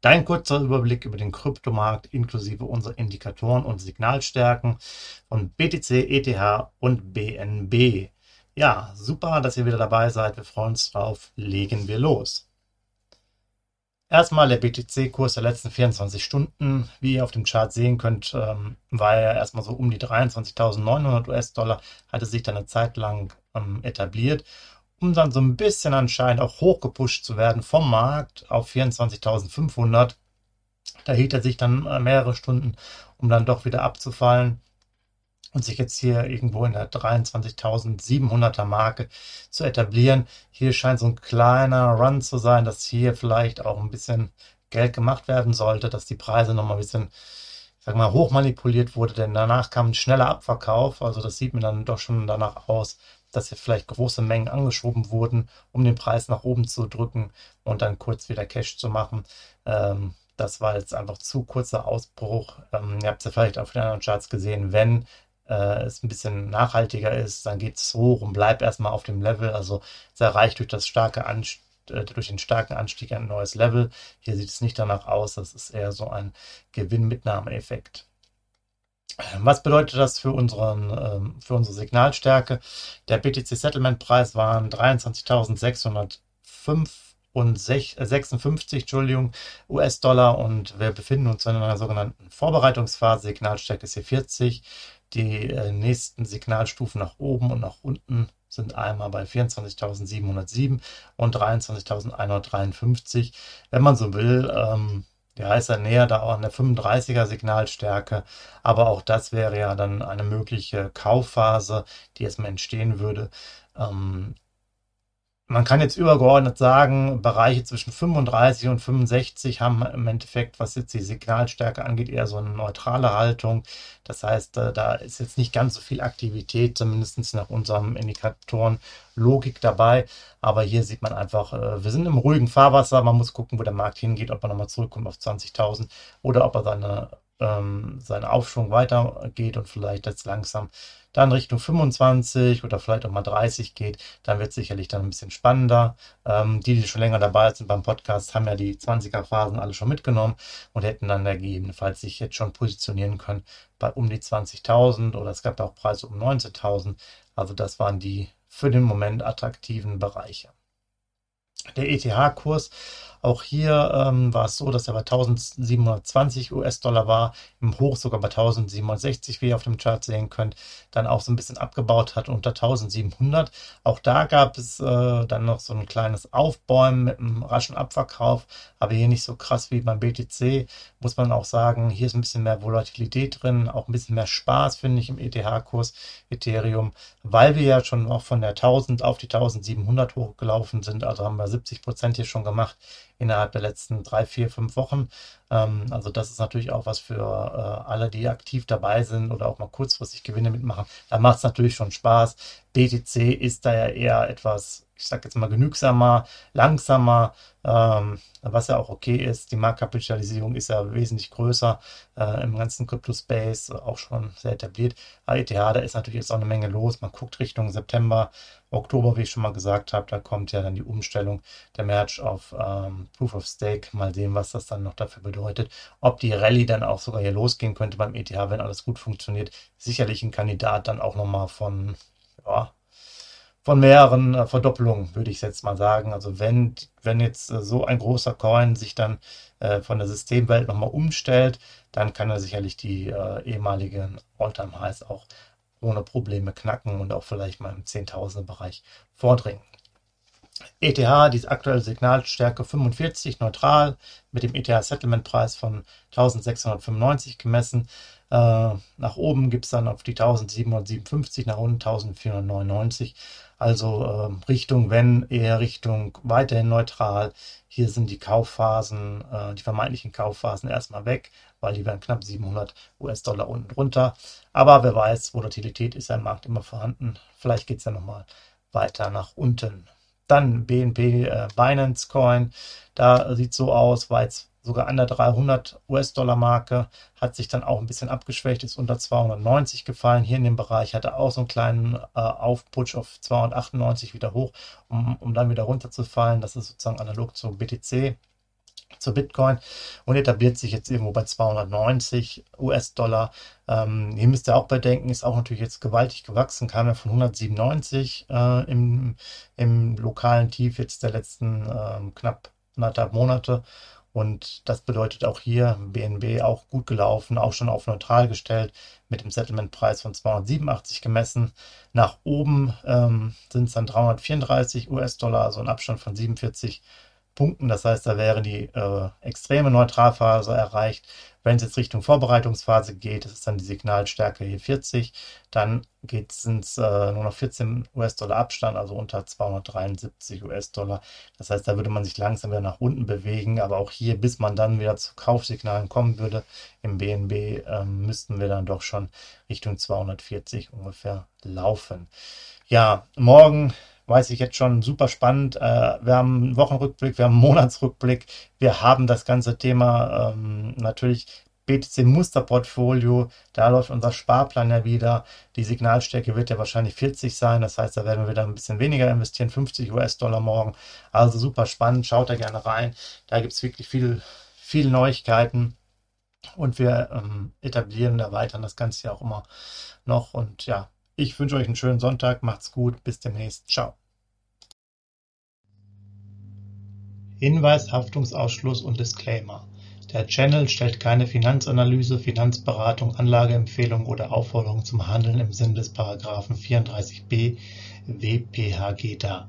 Dein kurzer Überblick über den Kryptomarkt inklusive unserer Indikatoren und Signalstärken von BTC, ETH und BNB. Ja, super, dass ihr wieder dabei seid. Wir freuen uns drauf. Legen wir los. Erstmal der BTC-Kurs der letzten 24 Stunden. Wie ihr auf dem Chart sehen könnt, ähm, war er erstmal so um die 23.900 US-Dollar, hatte sich dann eine Zeit lang ähm, etabliert um dann so ein bisschen anscheinend auch hochgepusht zu werden vom Markt auf 24.500. Da hielt er sich dann mehrere Stunden, um dann doch wieder abzufallen und sich jetzt hier irgendwo in der 23.700er Marke zu etablieren. Hier scheint so ein kleiner Run zu sein, dass hier vielleicht auch ein bisschen Geld gemacht werden sollte, dass die Preise nochmal ein bisschen, sag mal, hoch manipuliert wurde, denn danach kam ein schneller Abverkauf. Also das sieht mir dann doch schon danach aus, dass hier vielleicht große Mengen angeschoben wurden, um den Preis nach oben zu drücken und dann kurz wieder Cash zu machen. Ähm, das war jetzt einfach zu kurzer Ausbruch. Ähm, ihr habt es ja vielleicht auf den anderen Charts gesehen, wenn äh, es ein bisschen nachhaltiger ist, dann geht es hoch und bleibt erstmal auf dem Level. Also es erreicht durch das starke Anstieg äh, durch den starken Anstieg ein neues Level. Hier sieht es nicht danach aus, das ist eher so ein Gewinn-Mitnahme-Effekt. Was bedeutet das für, unseren, ähm, für unsere Signalstärke? Der BTC Settlement Preis waren 23.656 Entschuldigung, US-Dollar und wir befinden uns in einer sogenannten Vorbereitungsphase. Signalstärke ist hier 40. Die äh, nächsten Signalstufen nach oben und nach unten sind einmal bei 24.707 und 23.153. Wenn man so will, ähm, ja, ist er näher da auch an der 35er Signalstärke, aber auch das wäre ja dann eine mögliche Kaufphase, die erstmal entstehen würde. Ähm, man kann jetzt übergeordnet sagen, Bereiche zwischen 35 und 65 haben im Endeffekt, was jetzt die Signalstärke angeht, eher so eine neutrale Haltung. Das heißt, äh, da ist jetzt nicht ganz so viel Aktivität, zumindest nach unserem Indikatoren Logik dabei. Aber hier sieht man einfach, äh, wir sind im ruhigen Fahrwasser. Man muss gucken, wo der Markt hingeht, ob er nochmal zurückkommt auf 20.000 oder ob er seine, ähm, seinen Aufschwung weitergeht und vielleicht jetzt langsam dann Richtung 25 oder vielleicht auch mal 30 geht, dann wird es sicherlich dann ein bisschen spannender. Ähm, die, die schon länger dabei sind beim Podcast, haben ja die 20er-Phasen alle schon mitgenommen und hätten dann gegebenenfalls sich jetzt schon positionieren können bei um die 20.000 oder es gab auch Preise um 19.000. Also das waren die für den Moment attraktiven Bereiche. Der ETH-Kurs auch hier ähm, war es so, dass er bei 1720 US-Dollar war, im Hoch sogar bei 1760, wie ihr auf dem Chart sehen könnt, dann auch so ein bisschen abgebaut hat unter 1700. Auch da gab es äh, dann noch so ein kleines Aufbäumen mit einem raschen Abverkauf, aber hier nicht so krass wie beim BTC, muss man auch sagen. Hier ist ein bisschen mehr Volatilität drin, auch ein bisschen mehr Spaß, finde ich, im ETH-Kurs Ethereum, weil wir ja schon auch von der 1000 auf die 1700 hochgelaufen sind, also haben wir 70 Prozent hier schon gemacht innerhalb der letzten drei, vier, fünf Wochen. Ähm, also das ist natürlich auch was für äh, alle, die aktiv dabei sind oder auch mal kurzfristig Gewinne mitmachen. Da macht es natürlich schon Spaß. BTC ist da ja eher etwas, ich sage jetzt mal genügsamer, langsamer, ähm, was ja auch okay ist. Die Marktkapitalisierung ist ja wesentlich größer äh, im ganzen Crypto-Space, auch schon sehr etabliert. ETH, da ist natürlich jetzt auch eine Menge los. Man guckt Richtung September, Oktober, wie ich schon mal gesagt habe, da kommt ja dann die Umstellung der Merge auf ähm, Proof of Stake. Mal sehen, was das dann noch dafür bedeutet. Ob die Rallye dann auch sogar hier losgehen könnte beim ETH, wenn alles gut funktioniert. Sicherlich ein Kandidat dann auch nochmal von ja, von mehreren äh, Verdoppelungen, würde ich jetzt mal sagen. Also wenn, wenn jetzt äh, so ein großer Coin sich dann äh, von der Systemwelt nochmal umstellt, dann kann er sicherlich die ehemaligen Alltime Highs auch ohne Probleme knacken und auch vielleicht mal im Zehntausender Bereich vordringen. ETH, die aktuelle Signalstärke 45, neutral, mit dem ETH-Settlement-Preis von 1695 gemessen. Äh, nach oben gibt es dann auf die 1757, nach unten 1499. Also äh, Richtung, wenn eher Richtung weiterhin neutral. Hier sind die Kaufphasen, äh, die vermeintlichen Kaufphasen erstmal weg, weil die werden knapp 700 US-Dollar unten drunter. Aber wer weiß, Volatilität ist ja im Markt immer vorhanden. Vielleicht geht es ja nochmal weiter nach unten. Dann BNP äh, Binance Coin. Da sieht so aus, war jetzt sogar an der 300 US-Dollar-Marke, hat sich dann auch ein bisschen abgeschwächt, ist unter 290 gefallen. Hier in dem Bereich hatte auch so einen kleinen äh, Aufputsch auf 298 wieder hoch, um, um dann wieder runterzufallen. Das ist sozusagen analog zu BTC zur Bitcoin und etabliert sich jetzt irgendwo bei 290 US-Dollar. Ähm, hier müsst ihr auch bedenken, ist auch natürlich jetzt gewaltig gewachsen, kam ja von 197 äh, im, im lokalen Tief jetzt der letzten äh, knapp anderthalb Monate. Und das bedeutet auch hier BNB auch gut gelaufen, auch schon auf neutral gestellt, mit dem Settlement-Preis von 287 gemessen. Nach oben ähm, sind es dann 334 US-Dollar, also ein Abstand von 47 Punkten. Das heißt, da wäre die äh, extreme Neutralphase erreicht. Wenn es jetzt Richtung Vorbereitungsphase geht, das ist dann die Signalstärke hier 40, dann sind es äh, nur noch 14 US-Dollar Abstand, also unter 273 US-Dollar. Das heißt, da würde man sich langsam wieder nach unten bewegen, aber auch hier, bis man dann wieder zu Kaufsignalen kommen würde, im BNB äh, müssten wir dann doch schon Richtung 240 ungefähr laufen. Ja, morgen weiß ich jetzt schon super spannend. Äh, wir haben einen Wochenrückblick, wir haben einen Monatsrückblick, wir haben das ganze Thema ähm, natürlich BTC Musterportfolio, da läuft unser Sparplan ja wieder. Die Signalstärke wird ja wahrscheinlich 40 sein, das heißt, da werden wir wieder ein bisschen weniger investieren, 50 US-Dollar morgen. Also super spannend, schaut da gerne rein. Da gibt es wirklich viel, viel Neuigkeiten und wir ähm, etablieren, erweitern das Ganze ja auch immer noch. Und ja, ich wünsche euch einen schönen Sonntag, macht's gut, bis demnächst, ciao. Hinweis, Haftungsausschluss und Disclaimer: Der Channel stellt keine Finanzanalyse, Finanzberatung, Anlageempfehlung oder Aufforderung zum Handeln im Sinne des Paragraphen 34b WPHG dar.